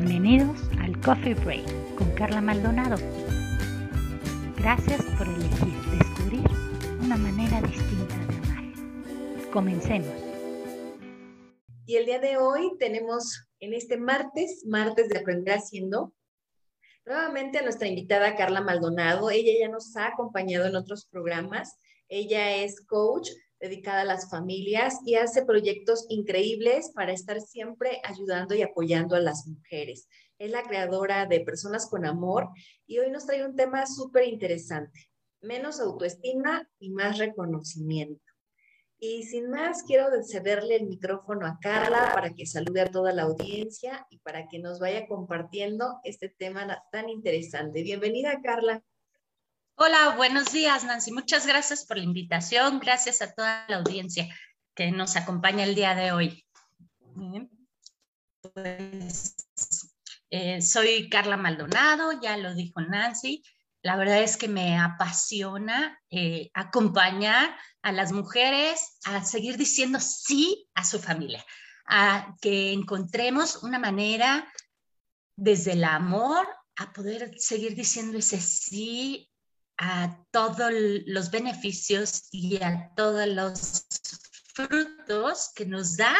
Bienvenidos al Coffee Break con Carla Maldonado. Gracias por elegir descubrir una manera distinta de amar. Comencemos. Y el día de hoy tenemos en este martes, martes de Aprender Haciendo, nuevamente a nuestra invitada Carla Maldonado. Ella ya nos ha acompañado en otros programas. Ella es coach dedicada a las familias y hace proyectos increíbles para estar siempre ayudando y apoyando a las mujeres. Es la creadora de Personas con Amor y hoy nos trae un tema súper interesante, menos autoestima y más reconocimiento. Y sin más, quiero cederle el micrófono a Carla para que salude a toda la audiencia y para que nos vaya compartiendo este tema tan interesante. Bienvenida, Carla. Hola, buenos días, Nancy. Muchas gracias por la invitación. Gracias a toda la audiencia que nos acompaña el día de hoy. Pues, eh, soy Carla Maldonado, ya lo dijo Nancy. La verdad es que me apasiona eh, acompañar a las mujeres a seguir diciendo sí a su familia, a que encontremos una manera desde el amor a poder seguir diciendo ese sí a todos los beneficios y a todos los frutos que nos da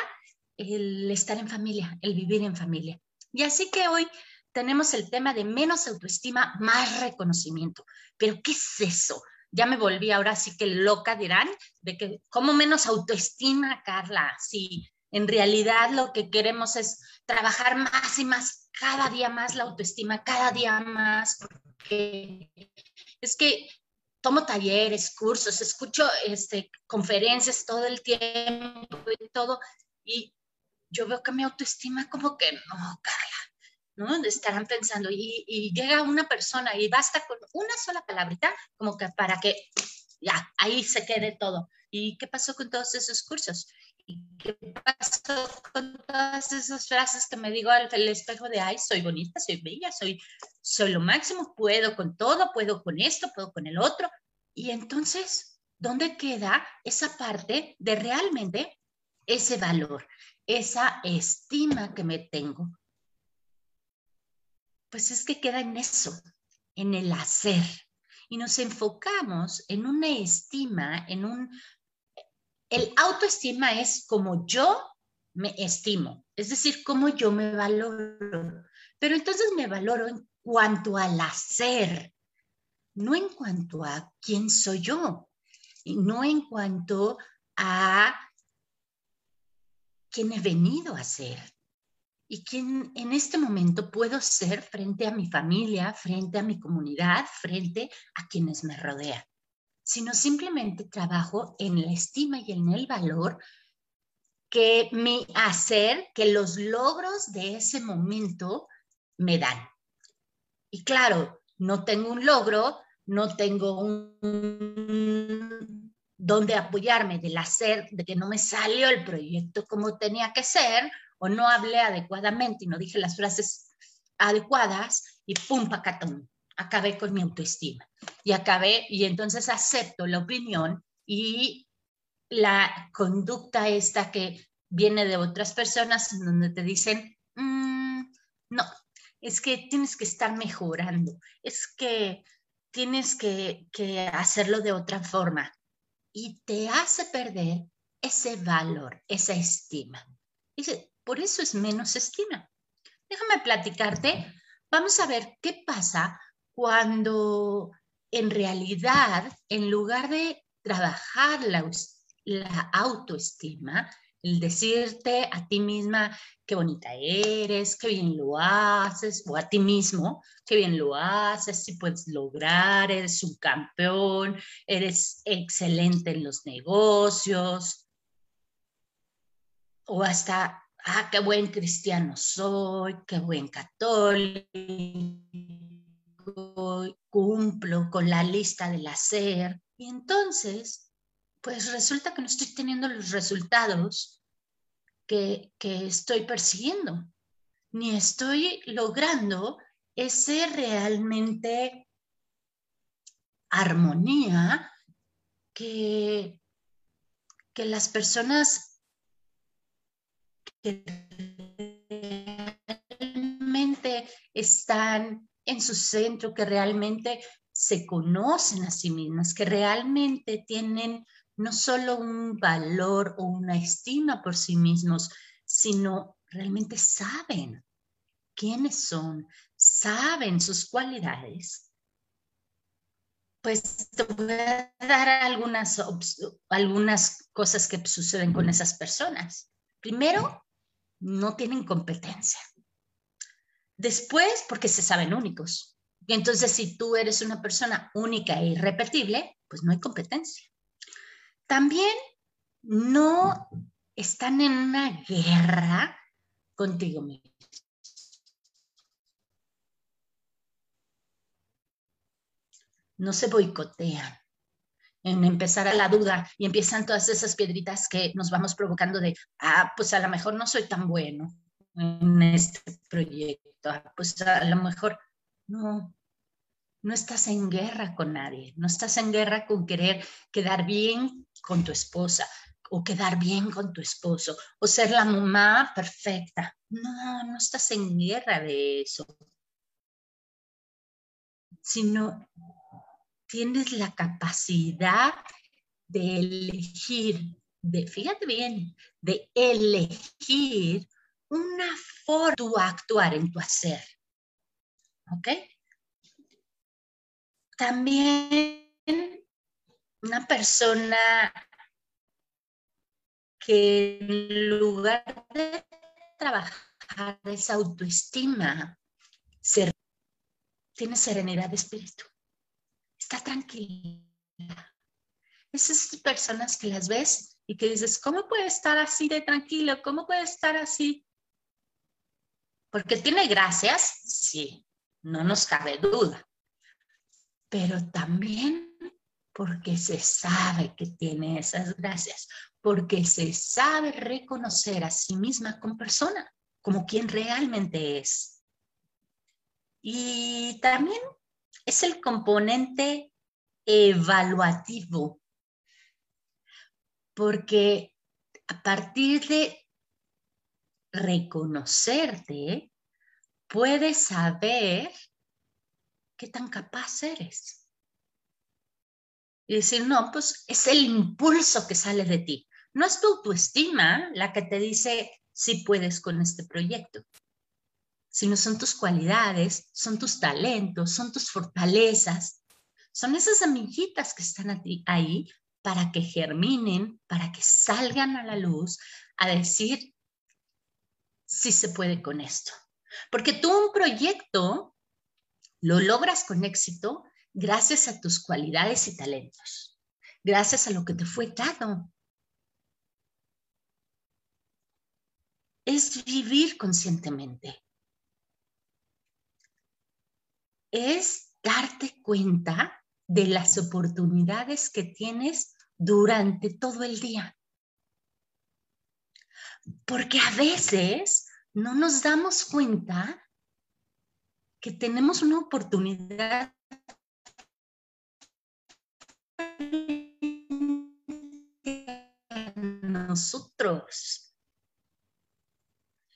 el estar en familia, el vivir en familia. Y así que hoy tenemos el tema de menos autoestima, más reconocimiento. Pero ¿qué es eso? Ya me volví ahora sí que loca, dirán, de que ¿cómo menos autoestima, Carla? Si en realidad lo que queremos es trabajar más y más, cada día más la autoestima, cada día más, porque es que tomo talleres, cursos, escucho este, conferencias todo el tiempo y todo, y yo veo que mi autoestima como que no, Carla, ¿no? Estarán pensando, y, y llega una persona y basta con una sola palabrita como que para que ya, ahí se quede todo. ¿Y qué pasó con todos esos cursos? ¿Y qué pasó con todas esas frases que me digo al espejo de, ay, soy bonita, soy bella, soy, soy lo máximo, puedo con todo, puedo con esto, puedo con el otro? Y entonces, ¿dónde queda esa parte de realmente ese valor, esa estima que me tengo? Pues es que queda en eso, en el hacer. Y nos enfocamos en una estima, en un el autoestima es como yo me estimo, es decir, como yo me valoro. Pero entonces me valoro en cuanto al hacer, no en cuanto a quién soy yo, y no en cuanto a quién he venido a ser y quién en este momento puedo ser frente a mi familia, frente a mi comunidad, frente a quienes me rodean sino simplemente trabajo en la estima y en el valor que mi hacer, que los logros de ese momento me dan. Y claro, no tengo un logro, no tengo un donde apoyarme del hacer, de que no me salió el proyecto como tenía que ser, o no hablé adecuadamente y no dije las frases adecuadas, y pum, pacatón acabé con mi autoestima y acabé y entonces acepto la opinión y la conducta esta que viene de otras personas donde te dicen, mm, no, es que tienes que estar mejorando, es que tienes que, que hacerlo de otra forma y te hace perder ese valor, esa estima. Dice, por eso es menos estima. Déjame platicarte, vamos a ver qué pasa cuando en realidad, en lugar de trabajar la, autoestima, el decirte a ti misma qué bonita eres, qué bien lo haces, o a ti mismo, qué bien lo haces, si puedes lograr, eres un campeón, eres excelente en los negocios, o hasta, ah, qué buen cristiano soy, qué buen católico cumplo con la lista del hacer. Y entonces, pues resulta que no estoy teniendo los resultados que, que estoy persiguiendo, ni estoy logrando ese realmente armonía que, que las personas que realmente están en su centro, que realmente se conocen a sí mismas, que realmente tienen no solo un valor o una estima por sí mismos, sino realmente saben quiénes son, saben sus cualidades, pues te voy a dar algunas, algunas cosas que suceden con esas personas. Primero, no tienen competencia. Después, porque se saben únicos. Y entonces, si tú eres una persona única e irrepetible, pues no hay competencia. También no están en una guerra contigo mismo. No se boicotean en empezar a la duda y empiezan todas esas piedritas que nos vamos provocando de, ah, pues a lo mejor no soy tan bueno en este proyecto, ah, pues a lo mejor no, no estás en guerra con nadie, no estás en guerra con querer quedar bien con tu esposa o quedar bien con tu esposo o ser la mamá perfecta. No, no estás en guerra de eso, sino tienes la capacidad de elegir, de, fíjate bien, de elegir una forma de actuar en tu hacer. ¿Ok? También una persona que en lugar de trabajar esa autoestima, tiene serenidad de espíritu está tranquila. Esas personas que las ves y que dices, ¿cómo puede estar así de tranquilo? ¿Cómo puede estar así? Porque tiene gracias, sí, no nos cabe duda. Pero también porque se sabe que tiene esas gracias, porque se sabe reconocer a sí misma como persona, como quien realmente es. Y también es el componente evaluativo, porque a partir de reconocerte, puedes saber qué tan capaz eres. Y decir, no, pues es el impulso que sale de ti. No es tu autoestima la que te dice si puedes con este proyecto sino son tus cualidades, son tus talentos, son tus fortalezas, son esas amiguitas que están ahí para que germinen, para que salgan a la luz a decir si se puede con esto. Porque tú un proyecto lo logras con éxito gracias a tus cualidades y talentos, gracias a lo que te fue dado. Es vivir conscientemente es darte cuenta de las oportunidades que tienes durante todo el día. Porque a veces no nos damos cuenta que tenemos una oportunidad nosotros.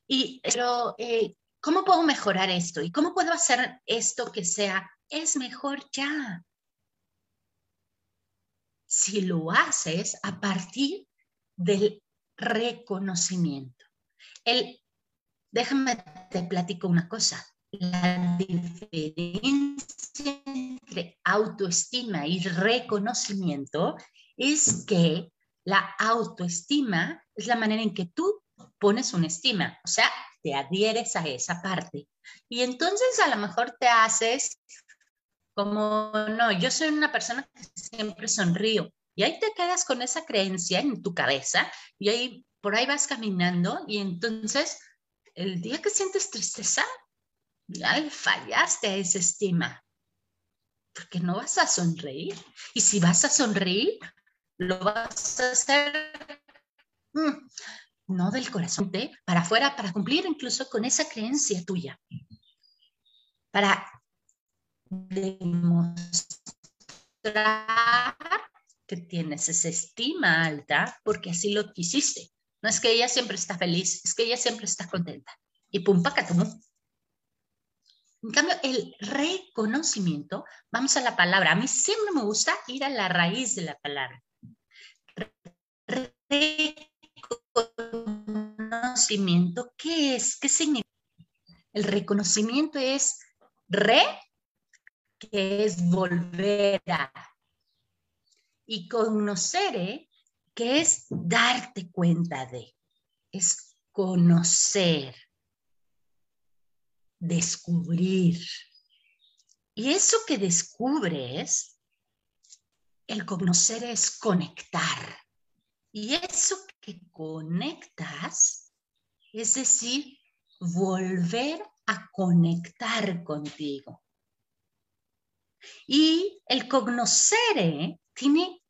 Y pero eh, ¿cómo puedo mejorar esto? ¿Y cómo puedo hacer esto que sea, es mejor ya? Si lo haces a partir del reconocimiento. El, déjame te platico una cosa. La diferencia entre autoestima y reconocimiento es que la autoestima es la manera en que tú pones una estima, o sea, te adhieres a esa parte. Y entonces a lo mejor te haces como, no, yo soy una persona que siempre sonrío. Y ahí te quedas con esa creencia en tu cabeza y ahí por ahí vas caminando y entonces el día que sientes tristeza, ya fallaste a esa estima, porque no vas a sonreír. Y si vas a sonreír, lo vas a hacer mm, no del corazón, para afuera, para cumplir incluso con esa creencia tuya, para demostrar que tienes esa estima alta porque así lo quisiste. No es que ella siempre está feliz, es que ella siempre está contenta. Y pum, pacatum. En cambio, el reconocimiento, vamos a la palabra. A mí siempre me gusta ir a la raíz de la palabra. Reconocimiento, ¿qué es? ¿Qué significa? El reconocimiento es re, que es volver a. Y conocer, que es darte cuenta de. Es conocer descubrir. Y eso que descubres, el conocer es conectar. Y eso que conectas, es decir, volver a conectar contigo. Y el conocer tiene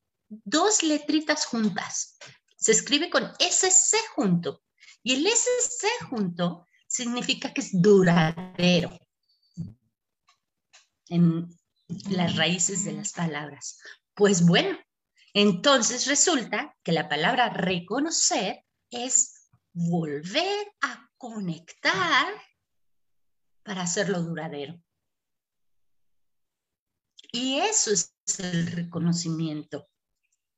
dos letritas juntas. Se escribe con SC junto. Y el SC junto significa que es duradero en las raíces de las palabras. Pues bueno, entonces resulta que la palabra reconocer es volver a conectar para hacerlo duradero. Y eso es el reconocimiento.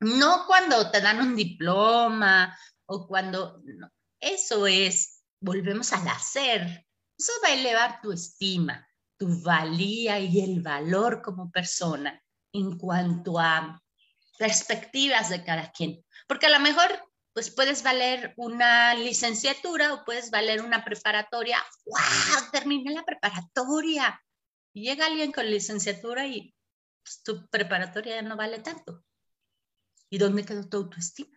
No cuando te dan un diploma o cuando... eso es volvemos al hacer. Eso va a elevar tu estima, tu valía y el valor como persona en cuanto a perspectivas de cada quien. Porque a lo mejor pues puedes valer una licenciatura o puedes valer una preparatoria. ¡Wow! Terminé la preparatoria. Y llega alguien con licenciatura y pues, tu preparatoria ya no vale tanto. ¿Y dónde quedó tu autoestima?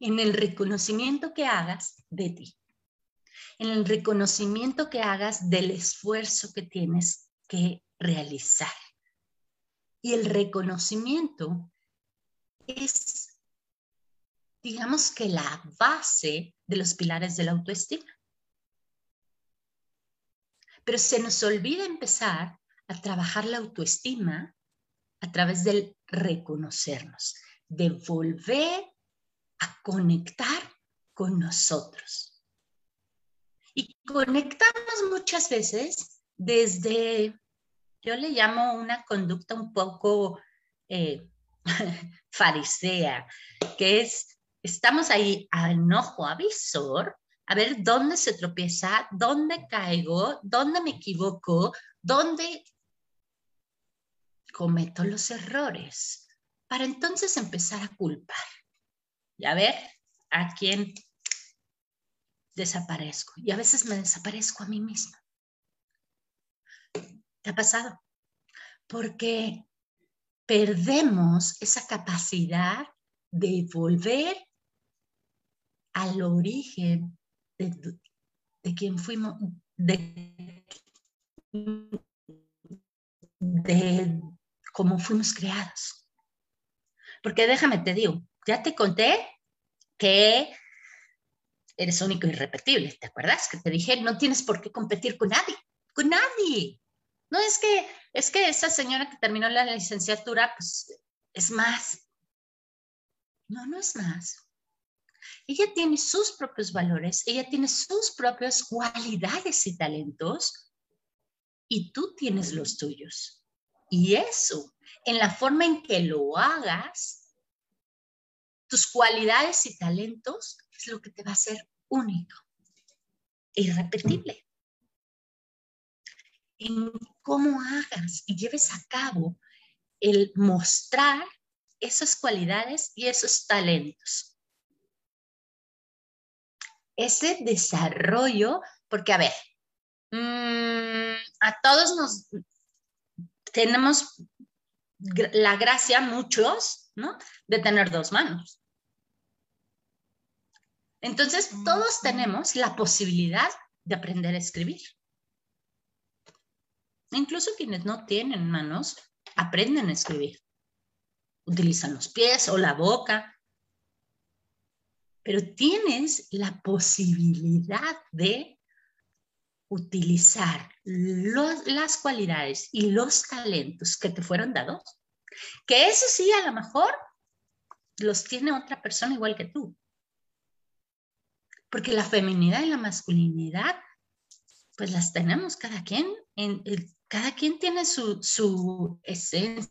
en el reconocimiento que hagas de ti, en el reconocimiento que hagas del esfuerzo que tienes que realizar. Y el reconocimiento es, digamos que la base de los pilares de la autoestima. Pero se nos olvida empezar a trabajar la autoestima a través del reconocernos, de volver a conectar con nosotros. Y conectamos muchas veces desde, yo le llamo una conducta un poco eh, farisea, que es, estamos ahí a enojo avisor, a ver dónde se tropieza, dónde caigo, dónde me equivoco, dónde cometo los errores, para entonces empezar a culpar y a ver a quién desaparezco. Y a veces me desaparezco a mí misma. ¿Qué ha pasado? Porque perdemos esa capacidad de volver al origen de, de quien fuimos, de, de cómo fuimos creados. Porque déjame te digo, ya te conté que eres único y irrepetible, ¿te acuerdas? Que te dije, no tienes por qué competir con nadie, con nadie. No es que, es que esa señora que terminó la licenciatura, pues es más. No, no es más. Ella tiene sus propios valores, ella tiene sus propias cualidades y talentos, y tú tienes los tuyos. Y eso, en la forma en que lo hagas, tus cualidades y talentos es lo que te va a hacer único irrepetible. En cómo hagas y lleves a cabo el mostrar esas cualidades y esos talentos. Ese desarrollo, porque a ver, mm, a todos nos tenemos la gracia, muchos, ¿no? De tener dos manos. Entonces, todos tenemos la posibilidad de aprender a escribir. Incluso quienes no tienen manos aprenden a escribir. Utilizan los pies o la boca. Pero tienes la posibilidad de utilizar las cualidades y los talentos que te fueron dados, que eso sí, a lo mejor los tiene otra persona igual que tú. Porque la feminidad y la masculinidad, pues las tenemos cada quien. En, cada quien tiene su, su esencia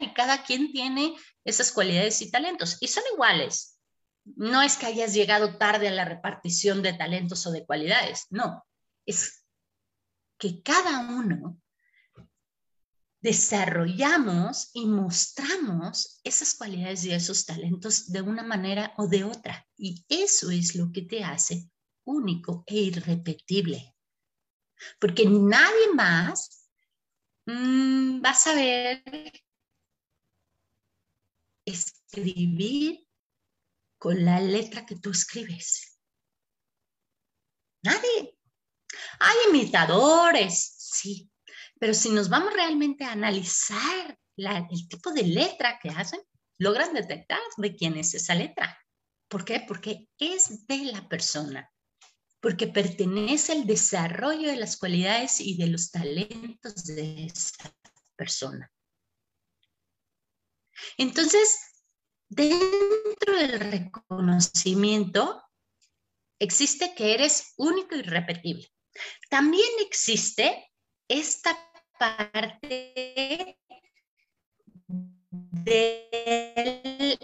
y cada quien tiene esas cualidades y talentos. Y son iguales. No es que hayas llegado tarde a la repartición de talentos o de cualidades, no. Es que cada uno desarrollamos y mostramos esas cualidades y esos talentos de una manera o de otra. Y eso es lo que te hace único e irrepetible porque nadie más mm, va a saber escribir con la letra que tú escribes. Nadie. Hay imitadores, sí, pero si nos vamos realmente a analizar el tipo de letra que hacen, logran detectar de quién es esa letra. ¿Por qué? Porque es de la persona porque pertenece al desarrollo de las cualidades y de los talentos de esa persona. Entonces, dentro del reconocimiento existe que eres único y repetible. También existe esta parte del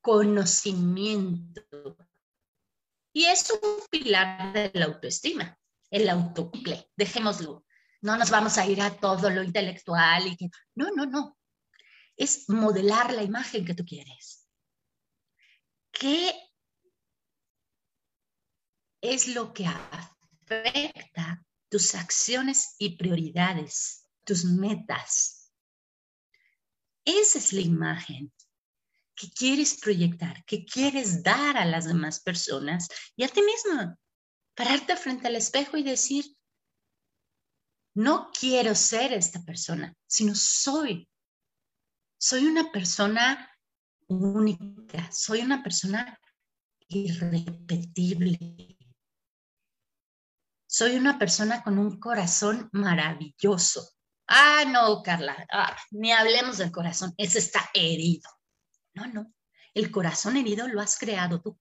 conocimiento y es un pilar de la autoestima, el autocumple. Dejémoslo. No nos vamos a ir a todo lo intelectual y que... No, no, no. Es modelar la imagen que tú quieres. ¿Qué es lo que afecta tus acciones y prioridades, tus metas? Esa es la imagen que quieres proyectar, que quieres dar a las demás personas y a ti mismo. Pararte frente al espejo y decir, no quiero ser esta persona, sino soy. Soy una persona única, soy una persona irrepetible. Soy una persona con un corazón maravilloso. Ah, no, Carla, ah, ni hablemos del corazón, ese está herido. No, no. El corazón herido lo has creado tú.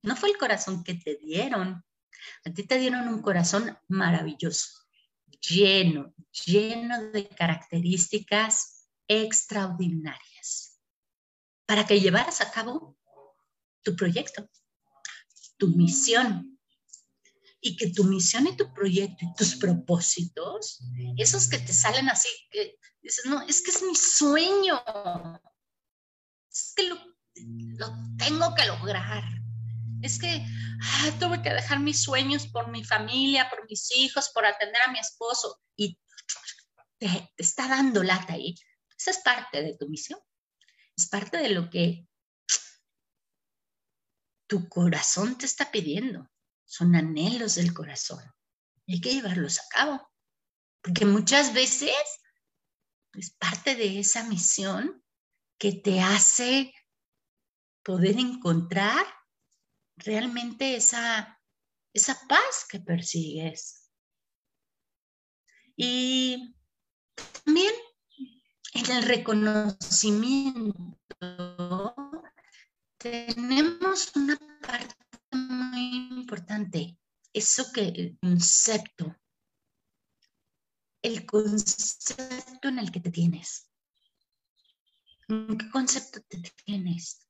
No fue el corazón que te dieron. A ti te dieron un corazón maravilloso, lleno, lleno de características extraordinarias para que llevaras a cabo tu proyecto, tu misión. Y que tu misión y tu proyecto y tus propósitos, esos que te salen así, que dices, no, es que es mi sueño, es que lo, tengo que lograr. Es que ah, tuve que dejar mis sueños por mi familia, por mis hijos, por atender a mi esposo y te, te está dando lata ahí. Esa es parte de tu misión. Es parte de lo que tu corazón te está pidiendo. Son anhelos del corazón. Hay que llevarlos a cabo. Porque muchas veces es parte de esa misión que te hace poder encontrar realmente esa, esa paz que persigues. Y también en el reconocimiento tenemos una parte muy importante, eso que el concepto, el concepto en el que te tienes. ¿Qué concepto te tienes?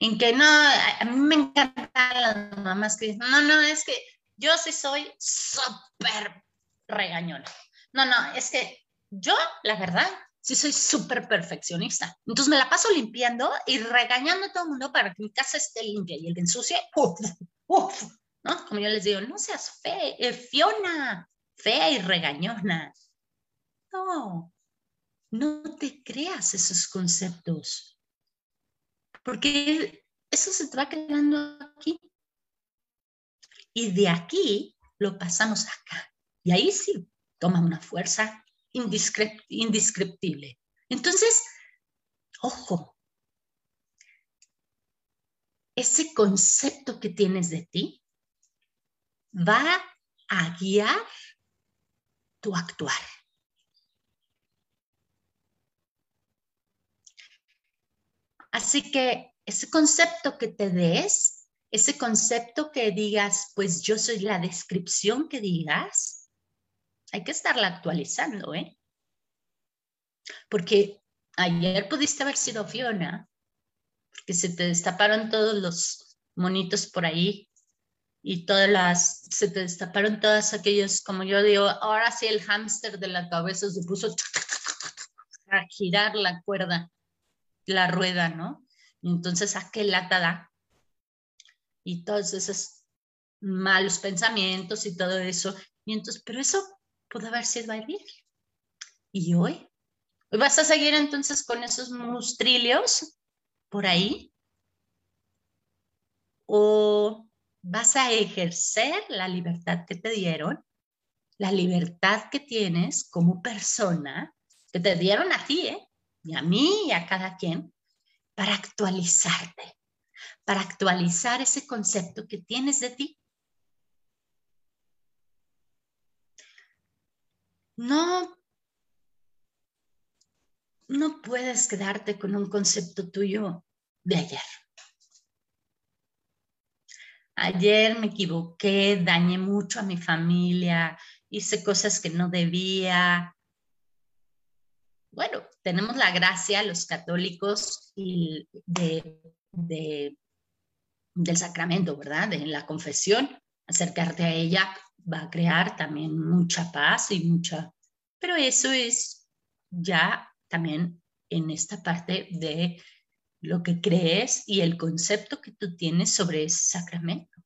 En que no, a mí me encantan las mamás que dicen, no, no, es que yo sí soy súper regañona. No, no, es que yo, la verdad, sí soy súper perfeccionista. Entonces me la paso limpiando y regañando a todo el mundo para que mi casa esté limpia y el que ensucie, uf, uf, ¿no? Como yo les digo, no seas fe, eh, Fiona, fea y regañona. No, no te creas esos conceptos, porque eso se te va quedando aquí. Y de aquí lo pasamos acá. Y ahí sí toma una fuerza indescriptible. Entonces, ojo, ese concepto que tienes de ti va a guiar tu actuar. Así que ese concepto que te des ese concepto que digas, pues yo soy la descripción que digas, hay que estarla actualizando, ¿eh? Porque ayer pudiste haber sido Fiona, porque se te destaparon todos los monitos por ahí y todas las, se te destaparon todas aquellos, como yo digo, ahora sí el hámster de la cabeza se puso a girar la cuerda, la rueda, ¿no? Y entonces, ¿a qué lata da? Y todos esos malos pensamientos y todo eso. Y entonces, pero eso pudo haber sido ayer. ¿Y hoy? ¿Hoy vas a seguir entonces con esos mustrillos por ahí? ¿O vas a ejercer la libertad que te dieron, la libertad que tienes como persona, que te dieron a ti, ¿eh? y a mí y a cada quien, para actualizarte, para actualizar ese concepto que tienes de ti. No, no puedes quedarte con un concepto tuyo de ayer. Ayer me equivoqué, dañé mucho a mi familia, hice cosas que no debía. Bueno, tenemos la gracia, los católicos, de, del sacramento, ¿verdad? De la confesión. Acercarte a ella va a crear también mucha paz y mucha... Pero eso es ya también en esta parte de lo que crees y el concepto que tú tienes sobre ese sacramento.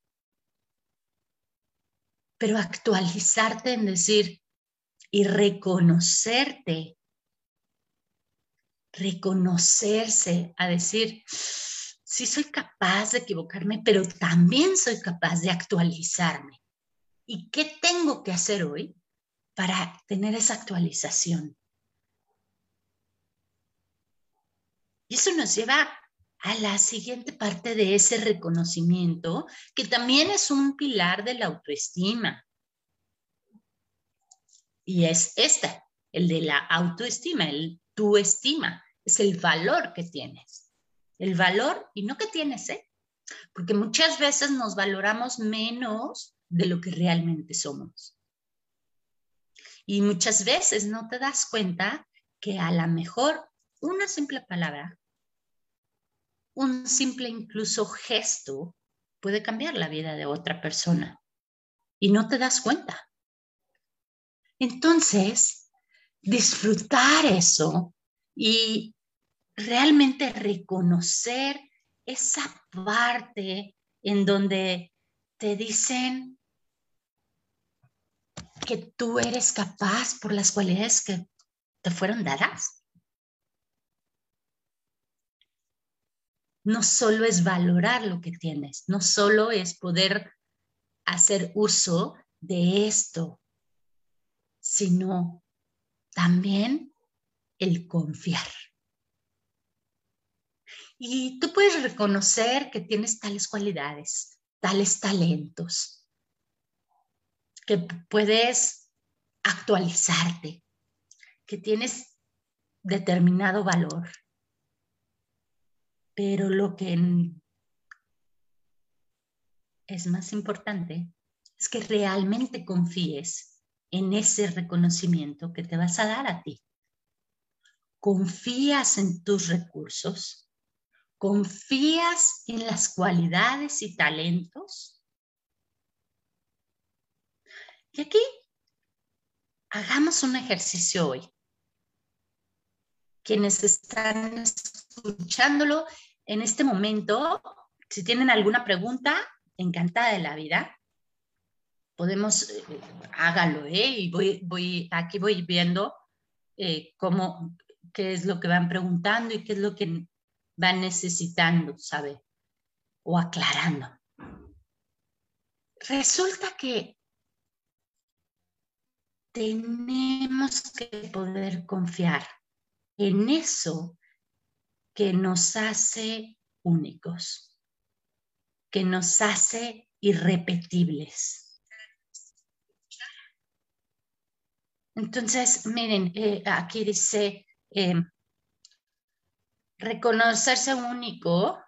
Pero actualizarte en decir y reconocerte, reconocerse, a decir, sí soy capaz de equivocarme, pero también soy capaz de actualizarme. ¿Y qué tengo que hacer hoy para tener esa actualización? Eso nos lleva a la siguiente parte de ese reconocimiento, que también es un pilar de la autoestima. Y es esta, el de la autoestima, el tu estima, es el valor que tienes. El valor, y no que tienes, ¿eh? Porque muchas veces nos valoramos menos de lo que realmente somos. Y muchas veces no te das cuenta que a lo mejor una simple palabra, un simple incluso gesto puede cambiar la vida de otra persona y no te das cuenta. Entonces, disfrutar eso y realmente reconocer esa parte en donde te dicen que tú eres capaz por las cualidades que te fueron dadas. no solo es valorar lo que tienes, no solo es poder hacer uso de esto, sino también el confiar. Y tú puedes reconocer que tienes tales cualidades, tales talentos, que puedes actualizarte, que tienes determinado valor, pero lo que es más importante es que realmente confíes en ese reconocimiento que te vas a dar a ti. Confías en tus recursos, confías en las cualidades y talentos. Y aquí hagamos un ejercicio hoy. Quienes están escuchándolo en este momento, si tienen alguna pregunta, encantada de la vida, podemos, eh, hágalo, ¿eh? Y voy, voy, aquí voy viendo eh, cómo, qué es lo que van preguntando y qué es lo que van necesitando, ¿sabe? O aclarando. Resulta que tenemos que poder confiar en eso que nos hace únicos, que nos hace irrepetibles. Entonces, miren, eh, aquí dice, em, reconocerse único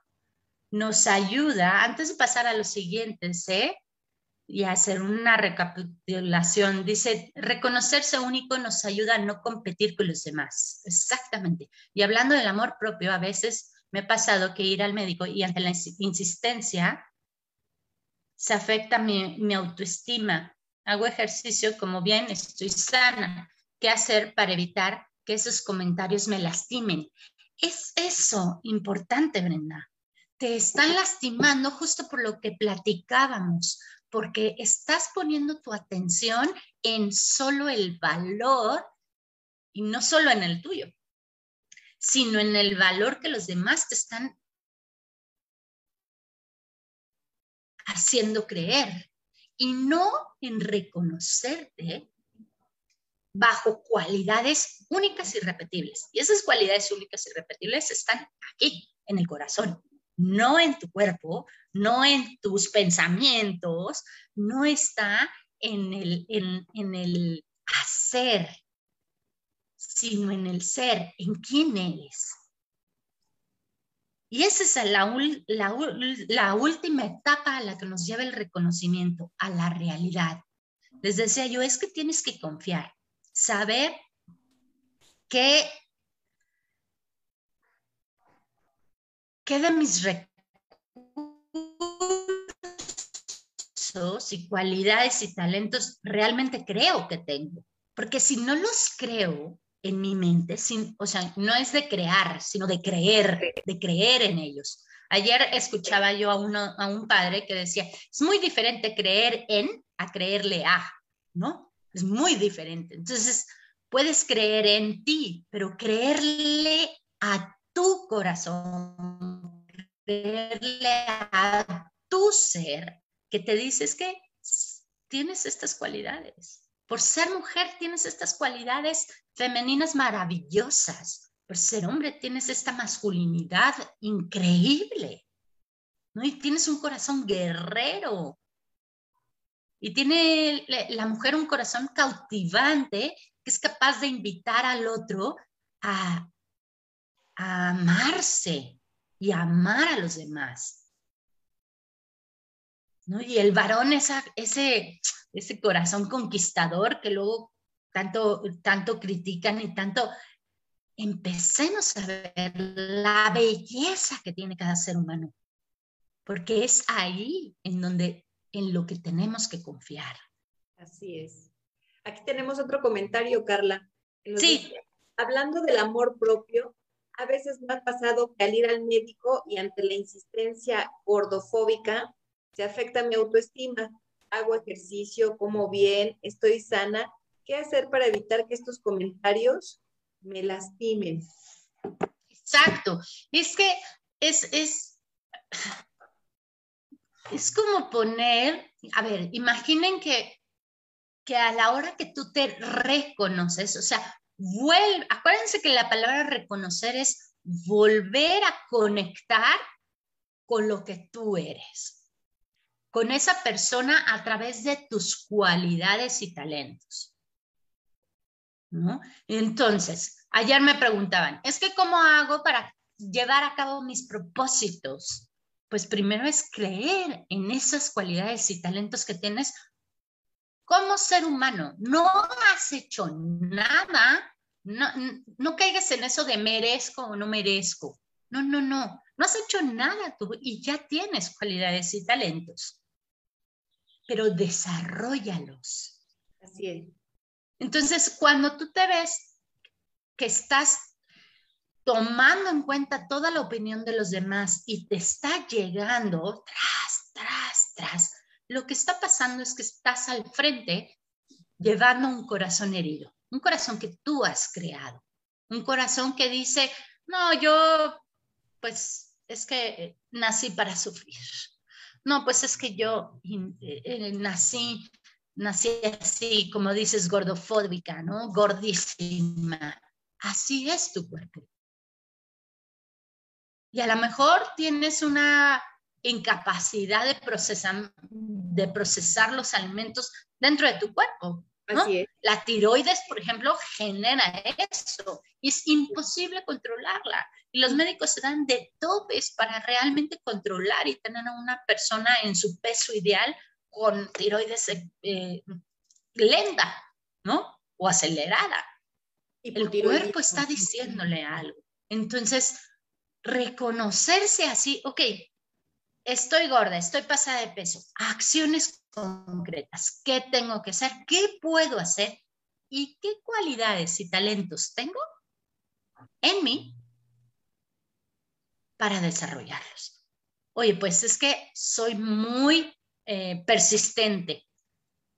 nos ayuda, antes de pasar a los siguientes, ¿eh? y hacer una recapitulación. Dice, reconocerse único nos ayuda a no competir con los demás. Exactamente. Y hablando del amor propio, a veces me ha pasado que ir al médico y ante la insistencia se afecta mi, mi autoestima. Hago ejercicio como bien, estoy sana. ¿Qué hacer para evitar que esos comentarios me lastimen? Es eso importante, Brenda. Te están lastimando justo por lo que platicábamos, porque estás poniendo tu atención en solo el valor y no solo en el tuyo, sino en el valor que los demás te están haciendo creer y no en reconocerte bajo cualidades únicas y repetibles. Y esas cualidades únicas y repetibles están aquí, en el corazón no en tu cuerpo, no en tus pensamientos, no está en el, en, el hacer, sino en el ser, en quién eres. Y esa es la, la, la, última etapa a la que nos lleva el reconocimiento, a la realidad. Les decía yo, es que tienes que confiar, saber que ¿Qué de mis recursos y cualidades y talentos realmente creo que tengo? Porque si no los creo en mi mente, sin, o sea, no es de crear, sino de creer, de creer en ellos. Ayer escuchaba yo a, uno, a un padre que decía, es muy diferente creer en a creerle a, ¿no? Es muy diferente. Entonces, puedes creer en ti, pero creerle a tu corazón, verle a tu ser que te dices que tienes estas cualidades. Por ser mujer tienes estas cualidades femeninas maravillosas. Por ser hombre tienes esta masculinidad increíble. ¿no? Y tienes un corazón guerrero. Y tiene la mujer un corazón cautivante que es capaz de invitar al otro a, a amarse y amar a los demás. ¿No? Y el varón, esa, ese, ese corazón conquistador que luego tanto, tanto critican y tanto empecemos a ver la belleza que tiene cada ser humano, porque es ahí en donde, en lo que tenemos que confiar. Así es. Aquí tenemos otro comentario, Carla. Sí. hablando del amor propio, a veces me ha pasado que al ir al médico y ante la insistencia gordofóbica, se afecta mi autoestima. Hago ejercicio, como bien, estoy sana. ¿Qué hacer para evitar que estos comentarios me lastimen? Exacto. Es que es, es, es como poner, a ver, imaginen que, que a la hora que tú te reconoces, o sea, vuelve, acuérdense que la palabra reconocer es volver a conectar con lo que tú eres, con esa persona a través de tus cualidades y talentos. ¿No? Entonces, ayer me preguntaban, es que ¿cómo hago para llevar a cabo mis propósitos? Pues primero es creer en esas cualidades y talentos que tienes como ser humano, no has hecho nada, no, no caigas en eso de merezco o no merezco. No, no, no, no has hecho nada tú y ya tienes cualidades y talentos, pero desarrollalos. Así es. Entonces, cuando tú te ves que estás tomando en cuenta toda la opinión de los demás y te está llegando tras, tras, tras, lo que está pasando es que estás al frente llevando un corazón herido, un corazón que tú has creado, un corazón que dice, no, yo, pues es que nací para sufrir. No, pues es que yo eh, eh, nací, nací así, como dices, gordofóbica, ¿no? Gordísima. Así es tu cuerpo. Y a lo mejor tienes una incapacidad de procesar, de procesar los alimentos dentro de tu cuerpo. La tiroides, por ejemplo, genera eso y es imposible controlarla. Y los médicos se dan de topes para realmente controlar y tener a una persona en su peso ideal con tiroides eh, lenta, ¿no? O acelerada. El cuerpo está diciéndole algo. Entonces, reconocerse así, ok, estoy gorda, estoy pasada de peso, acciones concretas, ¿qué tengo que hacer? ¿Qué puedo hacer? ¿Y qué cualidades y talentos tengo en mí para desarrollarlos? Oye, pues es que soy muy eh, persistente.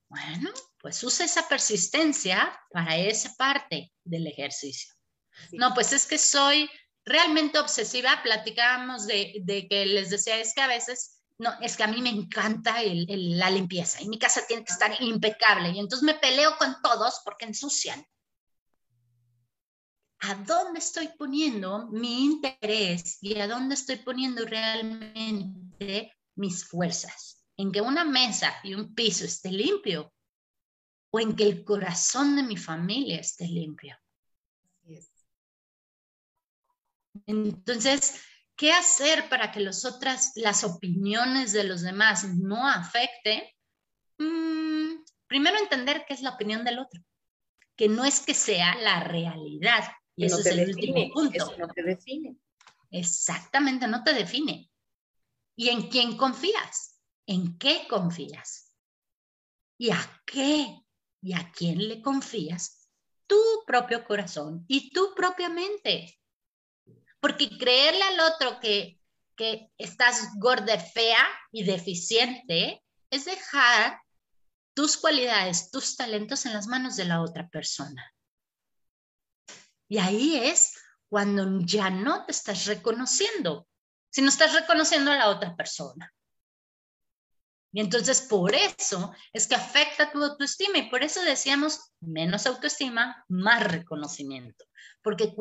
Bueno, pues usa esa persistencia para esa parte del ejercicio. No, pues es que soy realmente obsesiva. Platicábamos de, que les decía, es que a veces, no, es que a mí me encanta la limpieza y mi casa tiene que estar impecable y entonces me peleo con todos porque ensucian. ¿A dónde estoy poniendo mi interés y a dónde estoy poniendo realmente mis fuerzas? ¿En que una mesa y un piso esté limpio o en que el corazón de mi familia esté limpio. Entonces, ¿qué hacer para que los otras, las opiniones de los demás no afecten? Mm, primero entender qué es la opinión del otro, que no es que sea la realidad. Y eso es el último punto. Eso no te define. Exactamente, no te define. ¿Y en quién confías? ¿En qué confías? ¿Y a qué y a quién le confías tu propio corazón y tu propia mente. Porque creerle al otro que, que estás gorda, fea y deficiente es dejar tus cualidades, tus talentos en las manos de la otra persona. Y ahí es cuando ya no te estás reconociendo, sino estás reconociendo a la otra persona. Y entonces por eso es que afecta tu autoestima y por eso decíamos menos autoestima, más reconocimiento. Porque